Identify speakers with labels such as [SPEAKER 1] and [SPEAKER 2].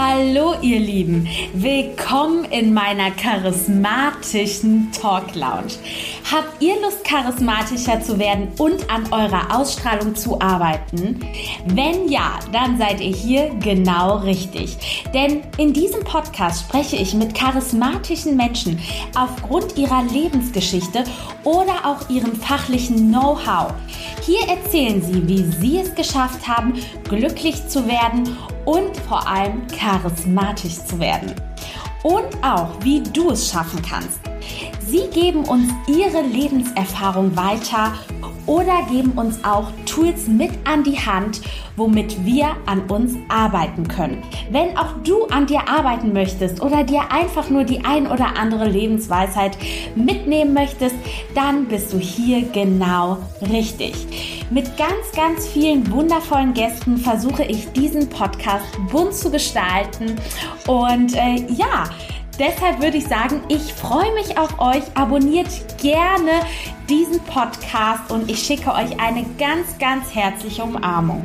[SPEAKER 1] Hallo ihr Lieben, willkommen in meiner charismatischen Talk Lounge. Habt ihr Lust, charismatischer zu werden und an eurer Ausstrahlung zu arbeiten? Wenn ja, dann seid ihr hier genau richtig. Denn in diesem Podcast spreche ich mit charismatischen Menschen aufgrund ihrer Lebensgeschichte oder auch ihrem fachlichen Know-how. Hier erzählen sie, wie sie es geschafft haben, glücklich zu werden und vor allem charismatisch zu werden. Und auch, wie du es schaffen kannst. Sie geben uns ihre Lebenserfahrung weiter oder geben uns auch Tools mit an die Hand, womit wir an uns arbeiten können. Wenn auch du an dir arbeiten möchtest oder dir einfach nur die ein oder andere Lebensweisheit mitnehmen möchtest, dann bist du hier genau richtig. Mit ganz, ganz vielen wundervollen Gästen versuche ich diesen Podcast bunt zu gestalten und äh, ja, Deshalb würde ich sagen, ich freue mich auf euch. Abonniert gerne diesen Podcast und ich schicke euch eine ganz, ganz herzliche Umarmung.